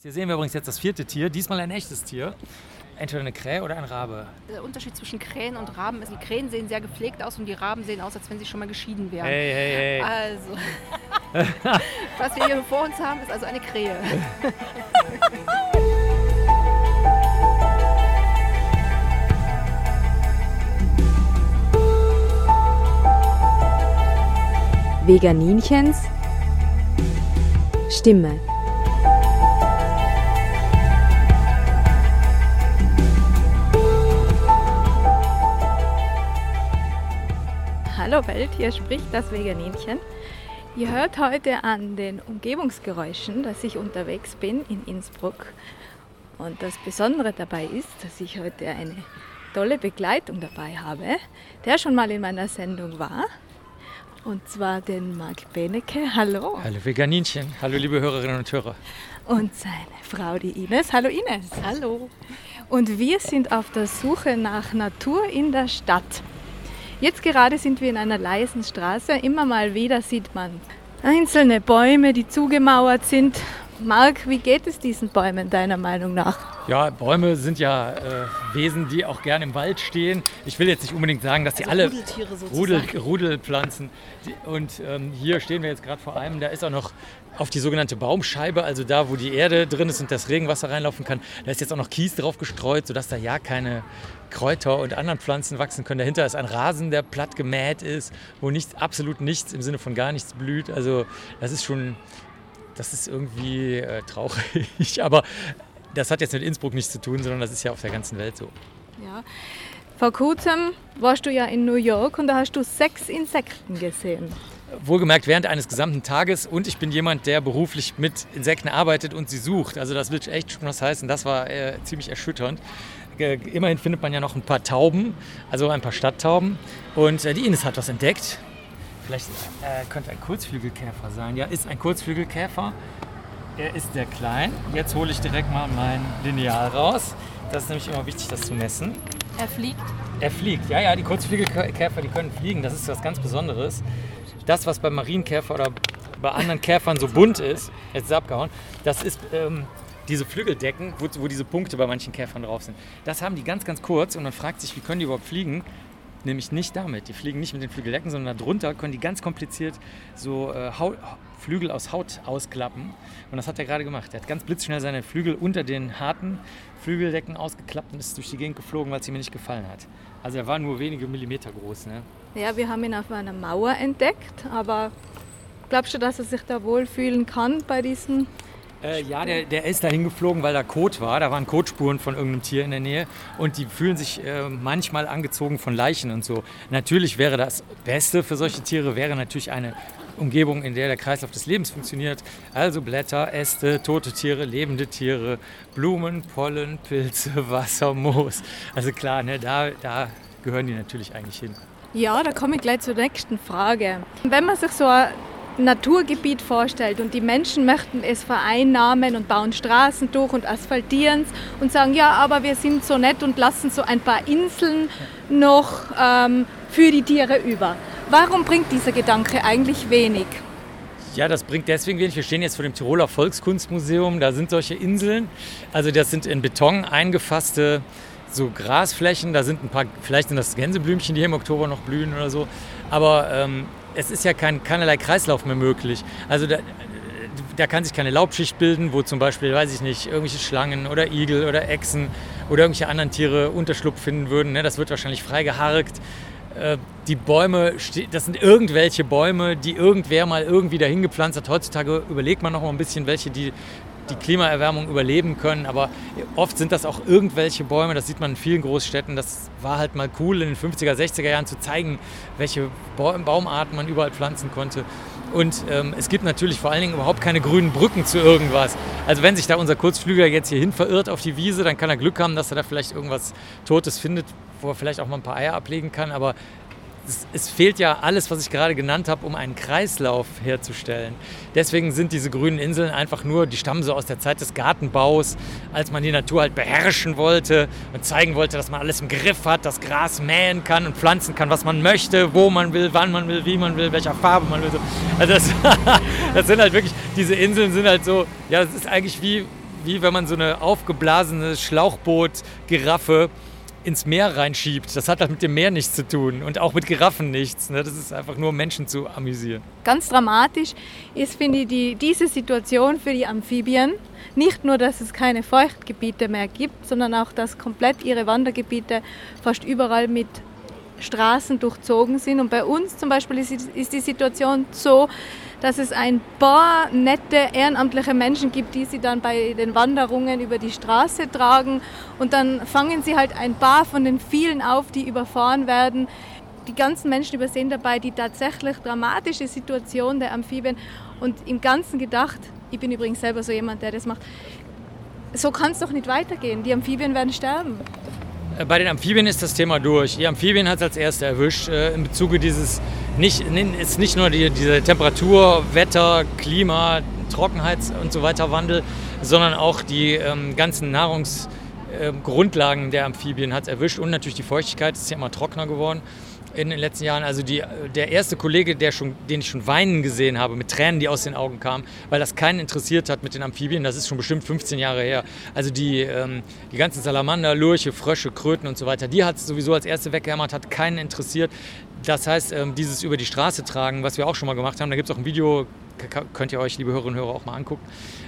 Hier sehen wir übrigens jetzt das vierte Tier, diesmal ein echtes Tier. Entweder eine Krähe oder ein Rabe. Der Unterschied zwischen Krähen und Raben ist, die Krähen sehen sehr gepflegt aus und die Raben sehen aus, als wenn sie schon mal geschieden wären. Hey, hey, hey. Also, was wir hier vor uns haben, ist also eine Krähe. Veganinchens Stimme. Hallo Welt, hier spricht das Veganinchen. Ihr hört heute an den Umgebungsgeräuschen, dass ich unterwegs bin in Innsbruck. Und das Besondere dabei ist, dass ich heute eine tolle Begleitung dabei habe, der schon mal in meiner Sendung war. Und zwar den Marc Benecke. Hallo. Hallo Veganinchen. Hallo liebe Hörerinnen und Hörer. Und seine Frau, die Ines. Hallo Ines. Hallo. Und wir sind auf der Suche nach Natur in der Stadt. Jetzt gerade sind wir in einer leisen Straße. Immer mal wieder sieht man einzelne Bäume, die zugemauert sind. Marc, wie geht es diesen Bäumen deiner Meinung nach? Ja, Bäume sind ja äh, Wesen, die auch gern im Wald stehen. Ich will jetzt nicht unbedingt sagen, dass Also die alle Rudeltiere sozusagen. Rudel, Rudelpflanzen. Die, und ähm, hier stehen wir jetzt gerade vor einem, da ist auch noch auf die sogenannte Baumscheibe, also da, wo die Erde drin ist und das Regenwasser reinlaufen kann, da ist jetzt auch noch Kies drauf gestreut, sodass da ja keine Kräuter und anderen Pflanzen wachsen können. Dahinter ist ein Rasen, der platt gemäht ist, wo nichts, absolut nichts im Sinne von gar nichts blüht. Also das ist schon, das ist irgendwie äh, traurig. Aber das hat jetzt mit Innsbruck nichts zu tun, sondern das ist ja auf der ganzen Welt so. Ja. Vor kurzem warst du ja in New York und da hast du sechs Insekten gesehen. Wohlgemerkt während eines gesamten Tages und ich bin jemand, der beruflich mit Insekten arbeitet und sie sucht. Also das will echt schon was heißen. Das war äh, ziemlich erschütternd. Äh, immerhin findet man ja noch ein paar Tauben, also ein paar Stadttauben. Und äh, die Ines hat was entdeckt. Vielleicht äh, könnte ein Kurzflügelkäfer sein. Ja, ist ein Kurzflügelkäfer. Er ist sehr klein. Jetzt hole ich direkt mal mein Lineal raus. Das ist nämlich immer wichtig, das zu messen. Er fliegt. Er fliegt, ja, ja, die Kurzflügelkäfer, die können fliegen, das ist was ganz Besonderes. Das, was bei Marienkäfer oder bei anderen Käfern so bunt ist, jetzt ist er abgehauen, das ist ähm, diese Flügeldecken, wo, wo diese Punkte bei manchen Käfern drauf sind. Das haben die ganz, ganz kurz und man fragt sich, wie können die überhaupt fliegen? Nämlich nicht damit. Die fliegen nicht mit den Flügeldecken, sondern darunter können die ganz kompliziert so äh, Haut, Flügel aus Haut ausklappen. Und das hat er gerade gemacht. Er hat ganz blitzschnell seine Flügel unter den harten Flügeldecken ausgeklappt und ist durch die Gegend geflogen, weil es ihm nicht gefallen hat. Also er war nur wenige Millimeter groß. Ne? Ja, wir haben ihn auf einer Mauer entdeckt, aber glaubst du, dass er sich da wohlfühlen kann bei diesen? Äh, ja, der, der ist da hingeflogen, weil da Kot war. Da waren Kotspuren von irgendeinem Tier in der Nähe. Und die fühlen sich äh, manchmal angezogen von Leichen und so. Natürlich wäre das Beste für solche Tiere, wäre natürlich eine Umgebung, in der der Kreislauf des Lebens funktioniert. Also Blätter, Äste, tote Tiere, lebende Tiere, Blumen, Pollen, Pilze, Wasser, Moos. Also klar, ne, da, da gehören die natürlich eigentlich hin. Ja, da komme ich gleich zur nächsten Frage. Wenn man sich so Naturgebiet vorstellt und die Menschen möchten es vereinnahmen und bauen Straßen durch und asphaltieren es und sagen, ja, aber wir sind so nett und lassen so ein paar Inseln noch ähm, für die Tiere über. Warum bringt dieser Gedanke eigentlich wenig? Ja, das bringt deswegen wenig. Wir stehen jetzt vor dem Tiroler Volkskunstmuseum. Da sind solche Inseln. Also das sind in Beton eingefasste so Grasflächen. Da sind ein paar, vielleicht sind das Gänseblümchen, die hier im Oktober noch blühen oder so. Aber ähm, es ist ja kein, keinerlei Kreislauf mehr möglich. Also da, da kann sich keine Laubschicht bilden, wo zum Beispiel, weiß ich nicht, irgendwelche Schlangen oder Igel oder Echsen oder irgendwelche anderen Tiere Unterschlupf finden würden. Ne? Das wird wahrscheinlich frei geharkt. Äh, die Bäume, das sind irgendwelche Bäume, die irgendwer mal irgendwie dahin gepflanzt hat. Heutzutage überlegt man noch mal ein bisschen, welche die die Klimaerwärmung überleben können, aber oft sind das auch irgendwelche Bäume, das sieht man in vielen Großstädten. Das war halt mal cool in den 50er, 60er Jahren zu zeigen, welche Baumarten man überall pflanzen konnte. Und ähm, es gibt natürlich vor allen Dingen überhaupt keine grünen Brücken zu irgendwas. Also wenn sich da unser Kurzflüger jetzt hierhin verirrt auf die Wiese, dann kann er Glück haben, dass er da vielleicht irgendwas Totes findet, wo er vielleicht auch mal ein paar Eier ablegen kann. Aber es, es, fehlt ja alles, was ich gerade genannt habe, um einen Kreislauf herzustellen. Deswegen sind diese grünen Inseln einfach nur, die stammen so aus der Zeit des Gartenbaus, als man die Natur halt beherrschen wollte und zeigen wollte, dass man alles im Griff hat, das Gras mähen kann und pflanzen kann, was man möchte, wo man will, wann man will, wie man will, welcher Farbe man will. Also das, das sind halt wirklich, diese Inseln sind halt so, ja, es ist eigentlich wie, wie wenn man so eine aufgeblasene Schlauchboot-Giraffe ins Meer reinschiebt. Das hat halt mit dem Meer nichts zu tun und auch mit Giraffen nichts. Ne? Das ist einfach nur, Menschen zu amüsieren. Ganz dramatisch ist, finde ich, die, diese Situation für die Amphibien. Nicht nur, dass es keine Feuchtgebiete mehr gibt, sondern auch, dass komplett ihre Wandergebiete fast überall mit Straßen durchzogen sind. Und bei uns zum Beispiel ist, ist die Situation so, dass es ein paar nette ehrenamtliche Menschen gibt, die sie dann bei den Wanderungen über die Straße tragen und dann fangen sie halt ein paar von den vielen auf, die überfahren werden. Die ganzen Menschen übersehen dabei die tatsächlich dramatische Situation der Amphibien und im Ganzen gedacht, ich bin übrigens selber so jemand, der das macht, so kann es doch nicht weitergehen. Die Amphibien werden sterben. Äh, bei den Amphibien ist das Thema durch. Die Amphibien hat es als erste erwischt. Äh, Im Bezuge dieses, nicht, ist nicht nur die, diese Temperatur, Wetter, Klima, Trockenheit und so weiter Wandel, sondern auch die ähm, ganzen Nahrungsgrundlagen ähm, der Amphibien hat es erwischt und natürlich die Feuchtigkeit. Ist ja immer trockener geworden in den letzten Jahren. Also die, der erste Kollege, der schon, den ich schon weinen gesehen habe, mit Tränen, die aus den Augen kamen, weil das keinen interessiert hat mit den Amphibien, das ist schon bestimmt 15 Jahre her. Also die, ähm, die ganzen Salamander, Lurche, Frösche, Kröten und so weiter, die hat es sowieso als erste weggehämmert, hat keinen interessiert. Das heißt, ähm, dieses über die Straße tragen, was wir auch schon mal gemacht haben, da gibt es auch ein Video, könnt ihr euch, liebe Hörerinnen und Hörer, auch mal angucken.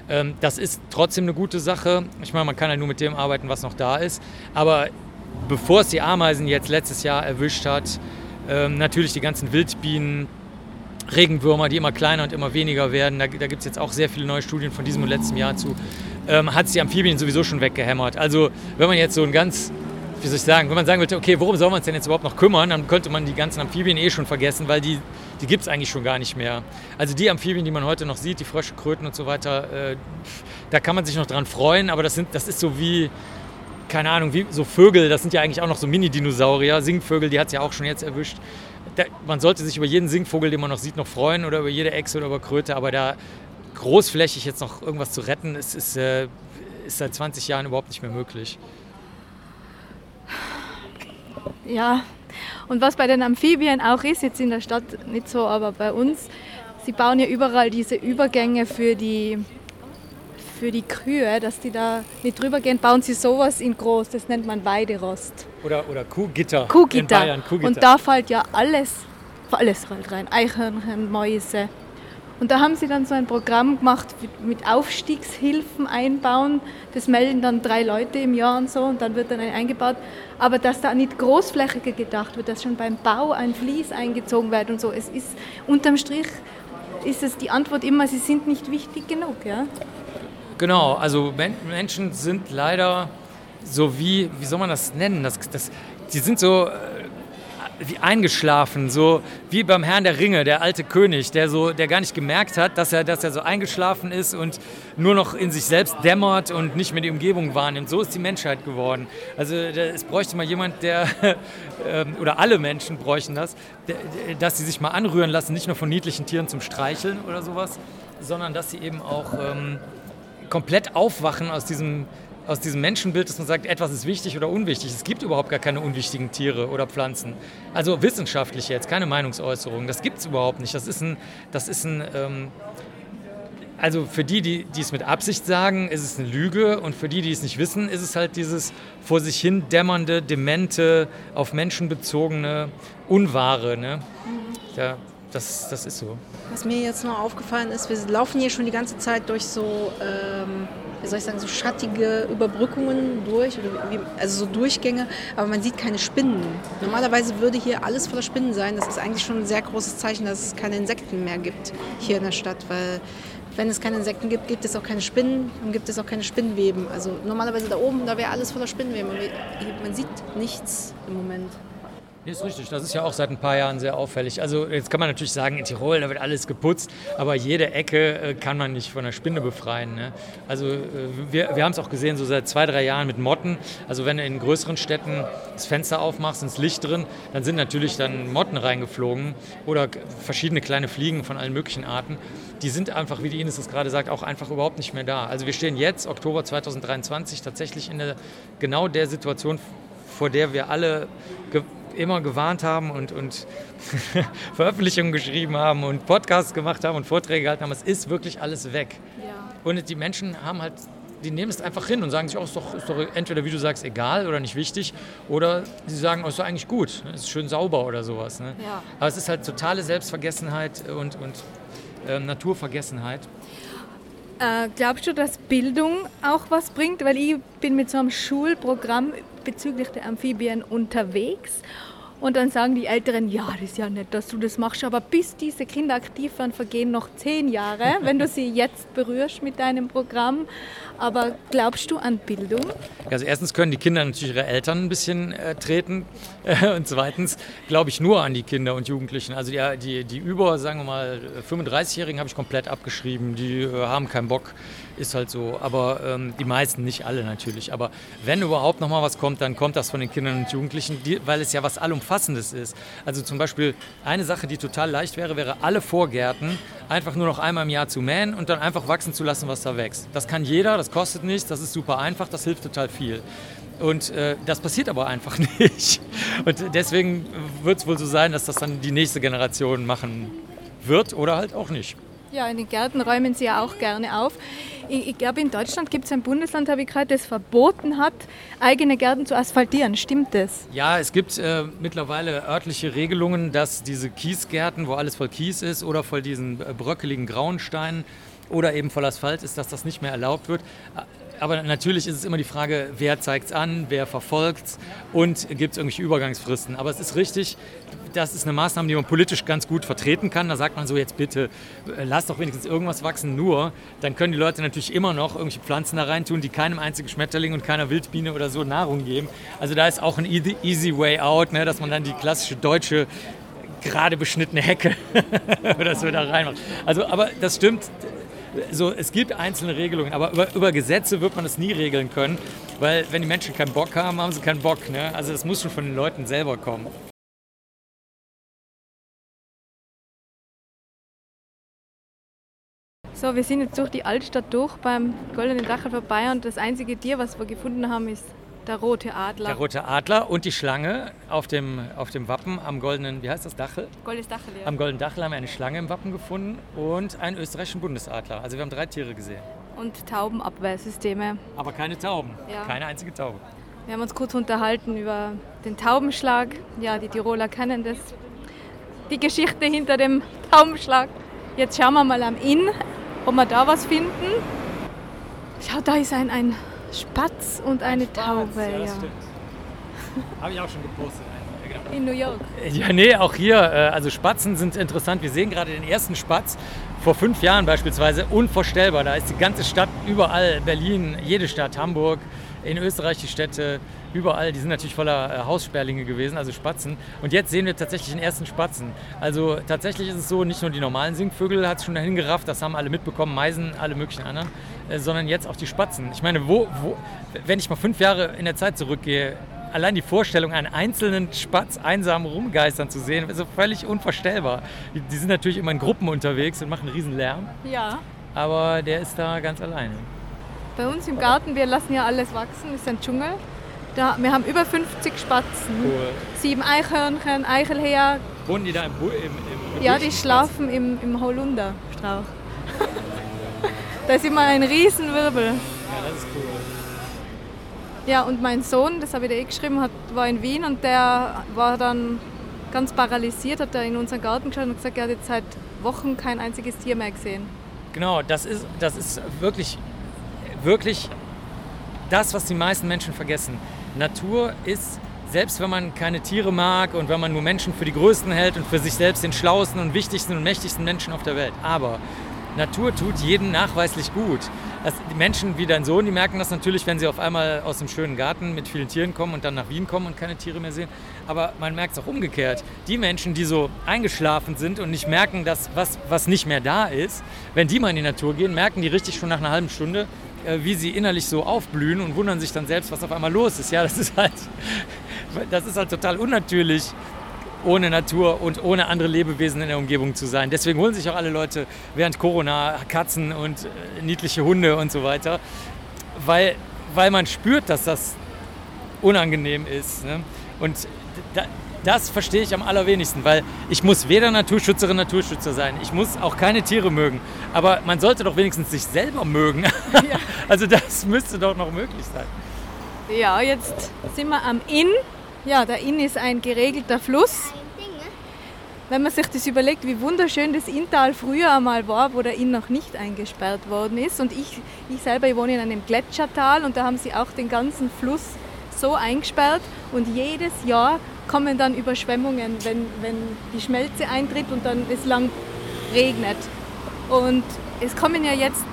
Ähm, das ist trotzdem eine gute Sache. Ich meine, man kann halt nur mit dem arbeiten, was noch da ist. Aber bevor es die Ameisen jetzt letztes Jahr erwischt hat, ähm, natürlich die ganzen Wildbienen, Regenwürmer, die immer kleiner und immer weniger werden. Da, da gibt es jetzt auch sehr viele neue Studien von diesem und letztem Jahr zu. Ähm, hat es die Amphibien sowieso schon weggehämmert. Also wenn man jetzt so ein ganz, wie soll ich sagen, wenn man sagen wollte, okay, worum soll man es denn jetzt überhaupt noch kümmern, dann könnte man die ganzen Amphibien eh schon vergessen, weil die, die gibt es eigentlich schon gar nicht mehr. Also die Amphibien, die man heute noch sieht, die Frösche, Kröten und so weiter, äh, da kann man sich noch dran freuen, aber das, sind, das ist so wie, keine Ahnung, wie so Vögel, das sind ja eigentlich auch noch so Mini-Dinosaurier, Singvögel, die hat es ja auch schon jetzt erwischt. Da, man sollte sich über jeden Singvogel, den man noch sieht, noch freuen oder über jede Echse oder über Kröte, aber da großflächig jetzt noch irgendwas zu retten, ist, ist, äh, ist seit 20 Jahren überhaupt nicht mehr möglich. Ja, und was bei den Amphibien auch ist, jetzt in der Stadt nicht so, aber bei uns, sie bauen ja überall diese Übergänge für die für die Kühe, dass die da nicht drüber gehen, bauen sie sowas in groß, das nennt man Weiderost. Oder, oder Kuhgitter. Kuhgitter. In Bayern, Kuhgitter. Und da fällt ja alles, alles halt rein, Eichhörnchen, Mäuse. Und da haben sie dann so ein Programm gemacht mit Aufstiegshilfen einbauen. Das melden dann drei Leute im Jahr und so und dann wird dann ein eingebaut. Aber dass da nicht großflächiger gedacht wird, dass schon beim Bau ein Vlies eingezogen wird und so. Es ist unterm Strich ist es die Antwort immer, sie sind nicht wichtig genug. Ja? Genau, also Menschen sind leider so wie, wie soll man das nennen? Das, das, die sind so äh, wie eingeschlafen, so wie beim Herrn der Ringe, der alte König, der, so, der gar nicht gemerkt hat, dass er, dass er so eingeschlafen ist und nur noch in sich selbst dämmert und nicht mehr die Umgebung wahrnimmt. So ist die Menschheit geworden. Also es bräuchte mal jemand, der, ähm, oder alle Menschen bräuchten das, dass sie sich mal anrühren lassen, nicht nur von niedlichen Tieren zum Streicheln oder sowas, sondern dass sie eben auch... Ähm, komplett aufwachen aus diesem, aus diesem Menschenbild, dass man sagt, etwas ist wichtig oder unwichtig. Es gibt überhaupt gar keine unwichtigen Tiere oder Pflanzen. Also wissenschaftlich jetzt, keine Meinungsäußerung. Das gibt es überhaupt nicht. Das ist ein, das ist ein ähm, also für die, die, die es mit Absicht sagen, ist es eine Lüge und für die, die es nicht wissen, ist es halt dieses vor sich hin dämmernde, demente, auf Menschen bezogene, unwahre. Ne? Mhm. Ja, das, das ist so. Was mir jetzt noch aufgefallen ist, wir laufen hier schon die ganze Zeit durch so, ähm, wie soll ich sagen, so schattige Überbrückungen durch, wie, also so Durchgänge, aber man sieht keine Spinnen. Normalerweise würde hier alles voller Spinnen sein. Das ist eigentlich schon ein sehr großes Zeichen, dass es keine Insekten mehr gibt hier in der Stadt, weil wenn es keine Insekten gibt, gibt es auch keine Spinnen und gibt es auch keine Spinnweben. Also normalerweise da oben, da wäre alles voller Spinnweben. Man sieht nichts im Moment. Nee, ist richtig. Das ist ja auch seit ein paar Jahren sehr auffällig. Also jetzt kann man natürlich sagen, in Tirol, da wird alles geputzt, aber jede Ecke äh, kann man nicht von der Spinne befreien. Ne? Also äh, wir, wir haben es auch gesehen, so seit zwei, drei Jahren mit Motten. Also wenn du in größeren Städten das Fenster aufmachst, ins Licht drin, dann sind natürlich dann Motten reingeflogen oder verschiedene kleine Fliegen von allen möglichen Arten. Die sind einfach, wie die Ines es gerade sagt, auch einfach überhaupt nicht mehr da. Also wir stehen jetzt, Oktober 2023, tatsächlich in der, genau der Situation, vor der wir alle immer gewarnt haben und, und Veröffentlichungen geschrieben haben und Podcasts gemacht haben und Vorträge gehalten haben. Es ist wirklich alles weg. Ja. Und die Menschen haben halt die nehmen es einfach hin und sagen sich, oh, ist doch, ist doch entweder, wie du sagst, egal oder nicht wichtig, oder sie sagen, oh, ist doch eigentlich gut, ne? ist schön sauber oder sowas. Ne? Ja. Aber es ist halt totale Selbstvergessenheit und, und ähm, Naturvergessenheit. Äh, glaubst du, dass Bildung auch was bringt? Weil ich bin mit so einem Schulprogramm bezüglich der Amphibien unterwegs und dann sagen die Älteren, ja, das ist ja nett, dass du das machst, aber bis diese Kinder aktiv werden, vergehen noch zehn Jahre, wenn du sie jetzt berührst mit deinem Programm. Aber glaubst du an Bildung? Also erstens können die Kinder natürlich ihre Eltern ein bisschen äh, treten äh, und zweitens glaube ich nur an die Kinder und Jugendlichen. Also die, die, die über, sagen wir mal, 35-Jährigen habe ich komplett abgeschrieben, die äh, haben keinen Bock, ist halt so. Aber ähm, die meisten, nicht alle natürlich. Aber wenn überhaupt noch mal was kommt, dann kommt das von den Kindern und Jugendlichen, die, weil es ja was Allumfassendes ist. Also zum Beispiel eine Sache, die total leicht wäre, wäre alle Vorgärten einfach nur noch einmal im Jahr zu mähen und dann einfach wachsen zu lassen, was da wächst. Das kann jeder, das kostet nichts, das ist super einfach, das hilft total viel. Und äh, das passiert aber einfach nicht. Und deswegen wird es wohl so sein, dass das dann die nächste Generation machen wird oder halt auch nicht. Ja, in den Gärten räumen sie ja auch gerne auf. Ich, ich glaube, in Deutschland gibt es ein Bundesland, habe ich gerade, das verboten hat, eigene Gärten zu asphaltieren. Stimmt das? Ja, es gibt äh, mittlerweile örtliche Regelungen, dass diese Kiesgärten, wo alles voll Kies ist oder voll diesen äh, bröckeligen grauen Steinen oder eben voll Asphalt ist, dass das nicht mehr erlaubt wird. Aber natürlich ist es immer die Frage, wer zeigt es an, wer verfolgt es und gibt es irgendwelche Übergangsfristen. Aber es ist richtig, das ist eine Maßnahme, die man politisch ganz gut vertreten kann. Da sagt man so, jetzt bitte, äh, lass doch wenigstens irgendwas wachsen. Nur, dann können die Leute natürlich immer noch irgendwelche Pflanzen da reintun, die keinem einzigen Schmetterling und keiner Wildbiene oder so Nahrung geben. Also da ist auch ein easy, easy way out, ne, dass man dann die klassische deutsche gerade beschnittene Hecke oder so da reinmacht. Also, aber das stimmt, so, es gibt einzelne Regelungen, aber über, über, Gesetze wird man es nie regeln können, weil wenn die Menschen keinen Bock haben, haben sie keinen Bock. Ne? Also es muss schon von den Leuten selber kommen. So, wir sind jetzt durch die Altstadt durch beim Goldenen Dachel vorbei und das einzige Tier, was wir gefunden haben, ist der rote Adler. Der rote Adler und die Schlange auf dem, auf dem Wappen am goldenen, wie heißt das, Dachel? Goldenes Dachel, ja. Am goldenen Dachel haben wir eine Schlange im Wappen gefunden und einen österreichischen Bundesadler. Also wir haben drei Tiere gesehen. Und Taubenabwehrsysteme. Aber keine Tauben. Ja. Keine einzige Taube. Wir haben uns kurz unterhalten über den Taubenschlag. Ja, die Tiroler kennen das. Die Geschichte hinter dem Taubenschlag. Jetzt schauen wir mal am Inn ob wir da was finden. Schau, da ist ein, ein Spatz und eine Spatz, Taube. Ja, das Ja. stimmt. Habe ich auch schon gepostet. In New York. Ja, nee, auch hier, äh, also Spatzen sind interessant. Wir sehen gerade den ersten Spatz vor fünf Jahren beispielsweise, unvorstellbar. Da ist die ganze Stadt, überall, Berlin, jede Stadt, Hamburg, in Österreich die Städte, überall, die sind natürlich voller äh, Haussperlinge gewesen, also Spatzen. Und jetzt sehen wir tatsächlich den ersten Spatzen. Also tatsächlich ist es so, nicht nur die normalen Singvögel hat es schon dahin gerafft, das haben alle mitbekommen, Meisen, alle möglichen anderen, äh, sondern jetzt auch die Spatzen. Ich meine, wo, wo, wenn ich mal fünf Jahre in der Zeit zurückgehe, allein die Vorstellung, einen einzelnen Spatz einsam rumgeistern zu sehen, ist so völlig unvorstellbar. Die, die sind natürlich immer in Gruppen unterwegs und machen einen riesen Lärm, Ja. aber der ist da ganz alleine. Bei uns im Garten, wir lassen ja alles wachsen, ist ein Dschungel. Da, wir haben über 50 Spatzen. Cool. Sieben Eichhörnchen, Eichelheer. Wohnen die da im, im, im Ja, die schlafen im, im Holunderstrauch. da ist immer ein Riesenwirbel. Ja, das ist cool. Ja, und mein Sohn, das habe ich dir eh geschrieben, hat, war in Wien und der war dann ganz paralysiert, hat da in unseren Garten geschaut und gesagt, er hat jetzt seit Wochen kein einziges Tier mehr gesehen. Genau, das ist, das ist wirklich, wirklich das, was die meisten Menschen vergessen. Natur ist, selbst wenn man keine Tiere mag und wenn man nur Menschen für die Größten hält und für sich selbst den schlauesten und wichtigsten und mächtigsten Menschen auf der Welt. Aber Natur tut jedem nachweislich gut. Das, die Menschen wie dein Sohn, die merken das natürlich, wenn sie auf einmal aus dem schönen Garten mit vielen Tieren kommen und dann nach Wien kommen und keine Tiere mehr sehen. Aber man merkt es auch umgekehrt. Die Menschen, die so eingeschlafen sind und nicht merken, dass was, was nicht mehr da ist, wenn die mal in die Natur gehen, merken die richtig schon nach einer halben Stunde, wie sie innerlich so aufblühen und wundern sich dann selbst, was auf einmal los ist. Ja, das ist halt, das ist halt total unnatürlich ohne Natur und ohne andere Lebewesen in der Umgebung zu sein. Deswegen holen sich auch alle Leute während Corona Katzen und äh, niedliche Hunde und so weiter, weil, weil man spürt, dass das unangenehm ist. Ne? Und da, das verstehe ich am allerwenigsten, weil ich muss weder Naturschützerin, Naturschützer sein. Ich muss auch keine Tiere mögen. Aber man sollte doch wenigstens sich selber mögen. Ja. Also das müsste doch noch möglich sein. Ja, jetzt sind wir am Inn. Ja, der Inn ist ein geregelter Fluss. Wenn man sich das überlegt, wie wunderschön das Inntal früher einmal war, wo der Inn noch nicht eingesperrt worden ist. Und ich, ich selber ich wohne in einem Gletschertal und da haben sie auch den ganzen Fluss so eingesperrt. Und jedes Jahr kommen dann Überschwemmungen, wenn, wenn die Schmelze eintritt und dann es lang regnet. Und es kommen ja jetzt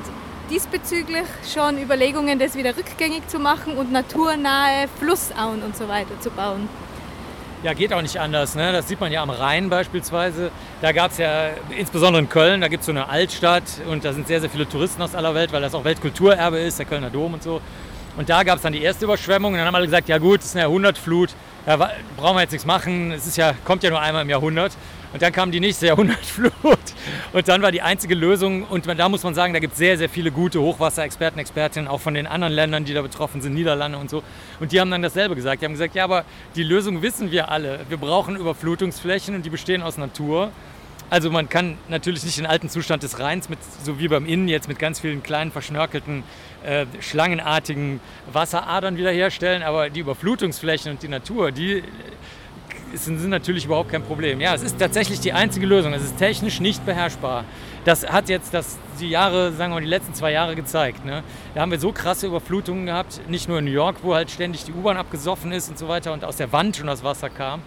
diesbezüglich schon Überlegungen, das wieder rückgängig zu machen und naturnahe Flussauen und so weiter zu bauen. Ja, geht auch nicht anders. Ne? Das sieht man ja am Rhein beispielsweise. Da gab es ja, insbesondere in Köln, da gibt es so eine Altstadt und da sind sehr, sehr viele Touristen aus aller Welt, weil das auch Weltkulturerbe ist, der Kölner Dom und so. Und da gab es dann die erste Überschwemmung und dann haben alle gesagt, ja gut, das ist eine Jahrhundertflut, da brauchen wir jetzt nichts machen, es ist ja, kommt ja nur einmal im Jahrhundert. Und dann kam die nächste Jahrhundertflut und dann war die einzige Lösung, und da muss man sagen, da gibt es sehr, sehr viele gute Hochwasserexperten, Expertinnen, auch von den anderen Ländern, die da betroffen sind, Niederlande und so. Und die haben dann dasselbe gesagt. Die haben gesagt, ja, aber die Lösung wissen wir alle. Wir brauchen Überflutungsflächen und die bestehen aus Natur. Also man kann natürlich nicht den alten Zustand des Rheins, mit, so wie beim Innen jetzt mit ganz vielen kleinen verschnörkelten, äh, schlangenartigen Wasseradern wiederherstellen, aber die Überflutungsflächen und die Natur, die sind, sind natürlich überhaupt kein Problem. Ja, es ist tatsächlich die einzige Lösung. Es ist technisch nicht beherrschbar. Das hat jetzt das, die Jahre, sagen wir mal, die letzten zwei Jahre gezeigt. Ne? Da haben wir so krasse Überflutungen gehabt, nicht nur in New York, wo halt ständig die U-Bahn abgesoffen ist und so weiter und aus der Wand schon das Wasser kam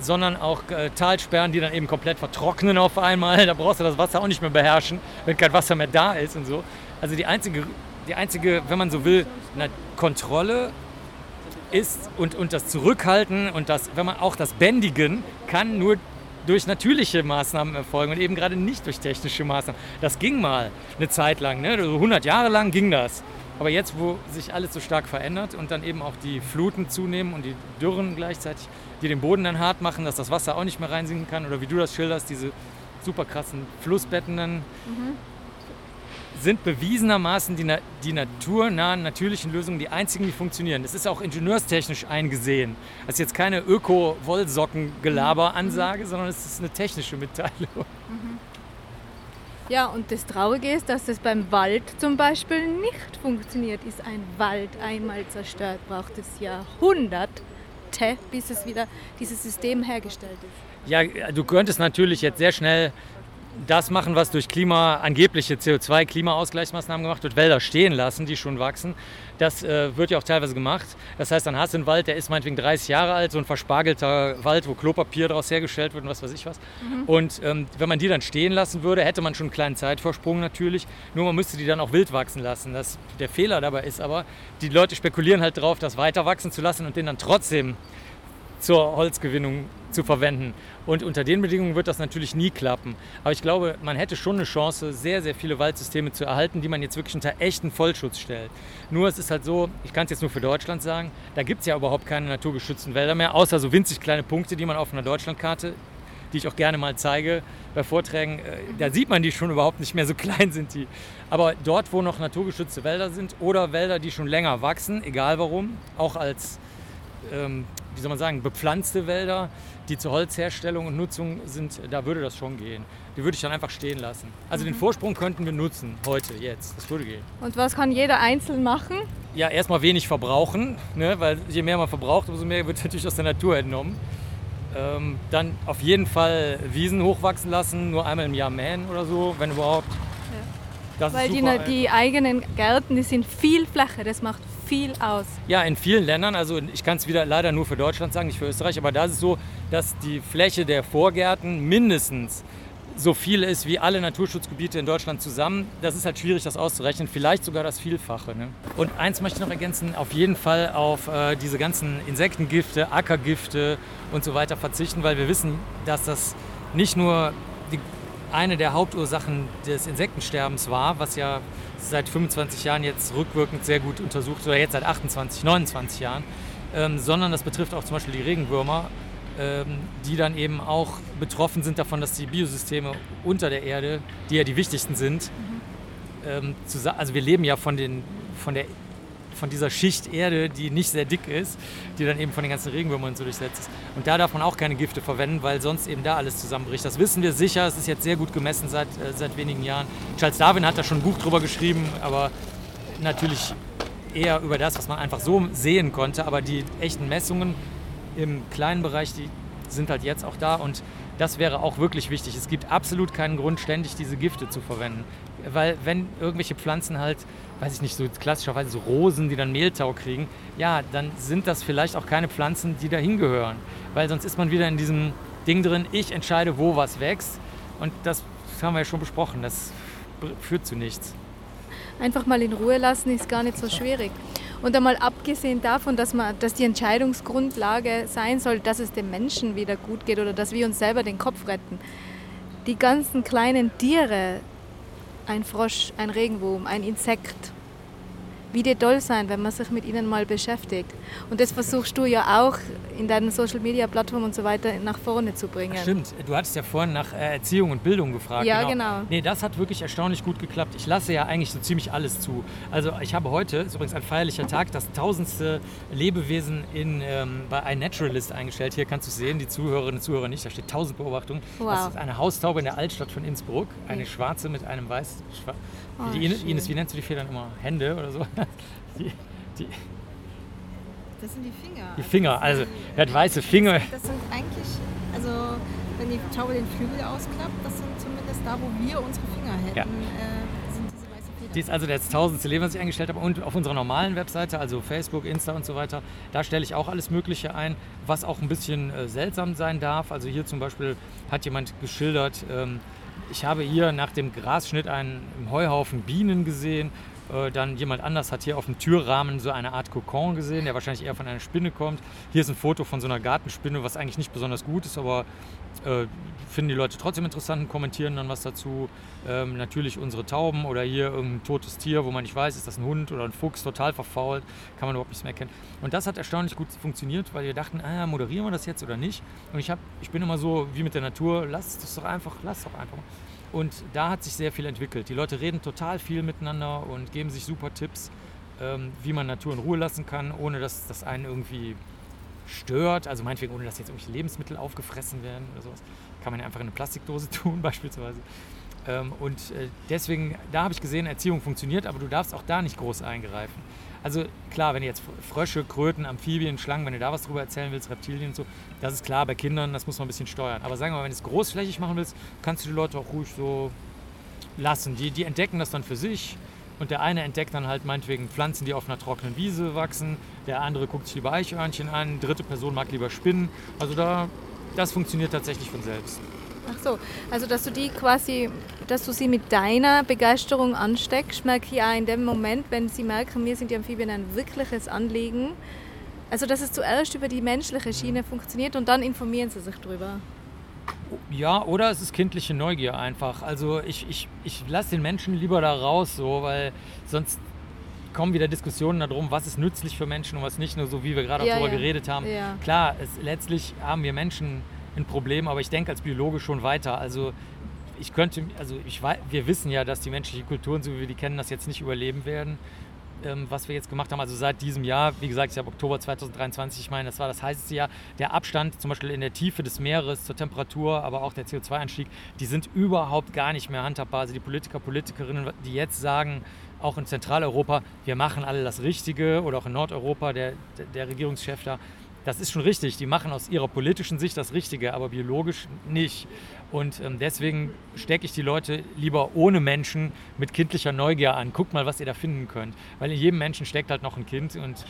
sondern auch äh, Talsperren, die dann eben komplett vertrocknen auf einmal. Da brauchst du das Wasser auch nicht mehr beherrschen, wenn kein Wasser mehr da ist und so. Also die einzige, die einzige wenn man so will, eine Kontrolle ist und, und das Zurückhalten und das, wenn man auch das Bändigen kann nur durch natürliche Maßnahmen erfolgen und eben gerade nicht durch technische Maßnahmen. Das ging mal eine Zeit lang, ne? 100 Jahre lang ging das. Aber jetzt, wo sich alles so stark verändert und dann eben auch die Fluten zunehmen und die Dürren gleichzeitig, die den Boden dann hart machen, dass das Wasser auch nicht mehr reinsinken kann oder wie du das schilderst, diese super krassen Flussbetten dann, mhm. Sind bewiesenermaßen die, die naturnahen, natürlichen Lösungen die einzigen, die funktionieren. Das ist auch ingenieurstechnisch eingesehen. Das ist jetzt keine Öko-Wollsocken-Gelaber-Ansage, mhm. sondern es ist eine technische Mitteilung. Mhm. Ja, und das Traurige ist, dass das beim Wald zum Beispiel nicht funktioniert. Ist ein Wald einmal zerstört, braucht es Jahrhunderte, bis es wieder dieses System hergestellt ist. Ja, du könntest natürlich jetzt sehr schnell das machen, was durch Klima, angebliche CO2-Klimaausgleichsmaßnahmen gemacht wird, Wälder stehen lassen, die schon wachsen. Das äh, wird ja auch teilweise gemacht. Das heißt, dann hast du einen Wald, der ist meinetwegen 30 Jahre alt, so ein verspargelter Wald, wo Klopapier daraus hergestellt wird und was weiß ich was. Mhm. Und ähm, wenn man die dann stehen lassen würde, hätte man schon einen kleinen Zeitvorsprung natürlich. Nur man müsste die dann auch wild wachsen lassen. Das, der Fehler dabei ist aber, die Leute spekulieren halt darauf, das weiter wachsen zu lassen und den dann trotzdem zur Holzgewinnung zu verwenden. Und unter den Bedingungen wird das natürlich nie klappen. Aber ich glaube, man hätte schon eine Chance, sehr, sehr viele Waldsysteme zu erhalten, die man jetzt wirklich unter echten Vollschutz stellt. Nur es ist halt so, ich kann es jetzt nur für Deutschland sagen, da gibt es ja überhaupt keine naturgeschützten Wälder mehr, außer so winzig kleine Punkte, die man auf einer Deutschlandkarte, die ich auch gerne mal zeige bei Vorträgen, äh, da sieht man die schon überhaupt nicht mehr, so klein sind die. Aber dort, wo noch naturgeschützte Wälder sind oder Wälder, die schon länger wachsen, egal warum, auch als ähm, wie soll man sagen, bepflanzte Wälder, die zur Holzherstellung und Nutzung sind, da würde das schon gehen. Die würde ich dann einfach stehen lassen. Also mhm. den Vorsprung könnten wir nutzen, heute, jetzt. Das würde gehen. Und was kann jeder einzeln machen? Ja, erstmal wenig verbrauchen, ne? weil je mehr man verbraucht, umso mehr wird natürlich aus der Natur entnommen. Ähm, dann auf jeden Fall Wiesen hochwachsen lassen, nur einmal im Jahr mähen oder so, wenn überhaupt. Ja. Weil die, die, eigenen Gärten, die sind viel Fläche, das macht viel aus. Ja, in vielen Ländern, also ich kann es wieder leider nur für Deutschland sagen, nicht für Österreich, aber da ist es so, dass die Fläche der Vorgärten mindestens so viel ist wie alle Naturschutzgebiete in Deutschland zusammen. Das ist halt schwierig, das auszurechnen. Vielleicht sogar das Vielfache. Ne? Und eins möchte ich noch ergänzen: auf jeden Fall auf äh, diese ganzen Insektengifte, Ackergifte und so weiter verzichten, weil wir wissen, dass das nicht nur die, eine der Hauptursachen des Insektensterbens war, was ja seit 25 Jahren jetzt rückwirkend sehr gut untersucht, oder jetzt seit 28, 29 Jahren, ähm, sondern das betrifft auch zum Beispiel die Regenwürmer, ähm, die dann eben auch betroffen sind davon, dass die Biosysteme unter der Erde, die ja die wichtigsten sind, mhm. ähm, also wir leben ja von, den, von der von dieser Schicht Erde, die nicht sehr dick ist, die dann eben von den ganzen Regenwürmern so durchsetzt ist. Und da darf man auch keine Gifte verwenden, weil sonst eben da alles zusammenbricht. Das wissen wir sicher, es ist jetzt sehr gut gemessen seit, äh, seit wenigen Jahren. Charles Darwin hat da schon ein Buch drüber geschrieben, aber natürlich eher über das, was man einfach so sehen konnte. Aber die echten Messungen im kleinen Bereich, die sind halt jetzt auch da und das wäre auch wirklich wichtig. Es gibt absolut keinen Grund, ständig diese Gifte zu verwenden. Weil wenn irgendwelche Pflanzen halt, weiß ich nicht, so klassischerweise so Rosen, die dann Mehltau kriegen, ja, dann sind das vielleicht auch keine Pflanzen, die da hingehören. Weil sonst ist man wieder in diesem Ding drin, ich entscheide, wo was wächst. Und das haben wir ja schon besprochen, das führt zu nichts. Einfach mal in Ruhe lassen ist gar nicht so schwierig. Und einmal abgesehen davon, dass, man, dass die Entscheidungsgrundlage sein soll, dass es dem Menschen wieder gut geht oder dass wir uns selber den Kopf retten. Die ganzen kleinen Tiere, ein Frosch, ein Regenwurm, ein Insekt, wie die toll sein, wenn man sich mit ihnen mal beschäftigt. Und das versuchst du ja auch in deinen Social Media Plattformen und so weiter nach vorne zu bringen. Stimmt, du hattest ja vorhin nach äh, Erziehung und Bildung gefragt. Ja, genau. genau. Nee, das hat wirklich erstaunlich gut geklappt. Ich lasse ja eigentlich so ziemlich alles zu. Also ich habe heute, ist übrigens ein feierlicher Tag, das tausendste Lebewesen in, ähm, bei iNaturalist eingestellt. Hier kannst du sehen, die Zuhörerinnen und Zuhörer nicht, da steht 1000 Beobachtungen. Wow. Das ist eine Haustaube in der Altstadt von Innsbruck, eine schwarze mit einem weiß... Oh, die Ines, wie nennst du die Federn immer? Hände oder so? Die, die, das sind die Finger. Die Finger, also er hat weiße Finger. Das sind eigentlich, also wenn die Taube den Flügel ausklappt, das sind zumindest da, wo wir unsere Finger hätten. Ja. Äh, sind diese weißen Federn. Die ist also das tausendste Leben, was ich eingestellt habe. Und auf unserer normalen Webseite, also Facebook, Insta und so weiter, da stelle ich auch alles Mögliche ein, was auch ein bisschen äh, seltsam sein darf. Also hier zum Beispiel hat jemand geschildert, ähm, ich habe hier nach dem Grasschnitt einen Heuhaufen Bienen gesehen äh, dann jemand anders hat hier auf dem Türrahmen so eine Art Kokon gesehen, der wahrscheinlich eher von einer Spinne kommt. Hier ist ein Foto von so einer Gartenspinne, was eigentlich nicht besonders gut ist, aber äh, finden die Leute trotzdem interessant und kommentieren dann was dazu. Ähm, natürlich unsere Tauben oder hier irgendein totes Tier, wo man nicht weiß, ist das ein Hund oder ein Fuchs, total verfault, kann man überhaupt nichts mehr erkennen. Und das hat erstaunlich gut funktioniert, weil wir dachten, ah, moderieren wir das jetzt oder nicht? Und ich, hab, ich bin immer so wie mit der Natur, lass es doch einfach, lass es doch einfach. Und da hat sich sehr viel entwickelt. Die Leute reden total viel miteinander und geben sich super Tipps, ähm, wie man Natur in Ruhe lassen kann, ohne dass das einen irgendwie stört. Also meinetwegen, ohne dass jetzt irgendwelche Lebensmittel aufgefressen werden oder sowas. Kann man ja einfach in eine Plastikdose tun beispielsweise. Ähm, und äh, deswegen, da habe ich gesehen, Erziehung funktioniert, aber du darfst auch da nicht groß eingreifen. Also klar, wenn du jetzt Frösche, Kröten, Amphibien, Schlangen, wenn du da was drüber erzählen willst, Reptilien und so, das ist klar, bei Kindern, das muss man ein bisschen steuern. Aber sagen wir mal, wenn du es großflächig machen willst, kannst du die Leute auch ruhig so lassen. Die, die entdecken das dann für sich. Und der eine entdeckt dann halt meinetwegen Pflanzen, die auf einer trockenen Wiese wachsen. Der andere guckt sich lieber Eichhörnchen an. Dritte Person mag lieber Spinnen. Also da, das funktioniert tatsächlich von selbst. Ach so, also dass du die quasi, dass du sie mit deiner Begeisterung ansteckst, merke ich ja in dem Moment, wenn sie merken, mir sind die Amphibien ein wirkliches Anliegen. Also dass es zuerst über die menschliche Schiene funktioniert und dann informieren sie sich drüber. Ja, oder es ist kindliche Neugier einfach. Also ich, ich, ich lasse den Menschen lieber da raus, so, weil sonst kommen wieder Diskussionen darum, was ist nützlich für Menschen und was nicht, nur so wie wir gerade ja, darüber ja. geredet haben. Ja. Klar, es, letztlich haben wir Menschen ein Problem, aber ich denke als Biologe schon weiter. Also ich könnte, also ich wir wissen ja, dass die menschliche Kulturen, so wie wir die kennen, das jetzt nicht überleben werden. Ähm, was wir jetzt gemacht haben, also seit diesem Jahr, wie gesagt, ich habe Oktober 2023, ich meine, das war das heißeste Jahr, der Abstand zum Beispiel in der Tiefe des Meeres zur Temperatur, aber auch der CO2-Anstieg, die sind überhaupt gar nicht mehr handhabbar. Also die Politiker, Politikerinnen, die jetzt sagen, auch in Zentraleuropa, wir machen alle das Richtige oder auch in Nordeuropa, der, der Regierungschef da, das ist schon richtig. Die machen aus ihrer politischen Sicht das Richtige, aber biologisch nicht. Und ähm, deswegen stecke ich die Leute lieber ohne Menschen mit kindlicher Neugier an. Guckt mal, was ihr da finden könnt. Weil in jedem Menschen steckt halt noch ein Kind. Und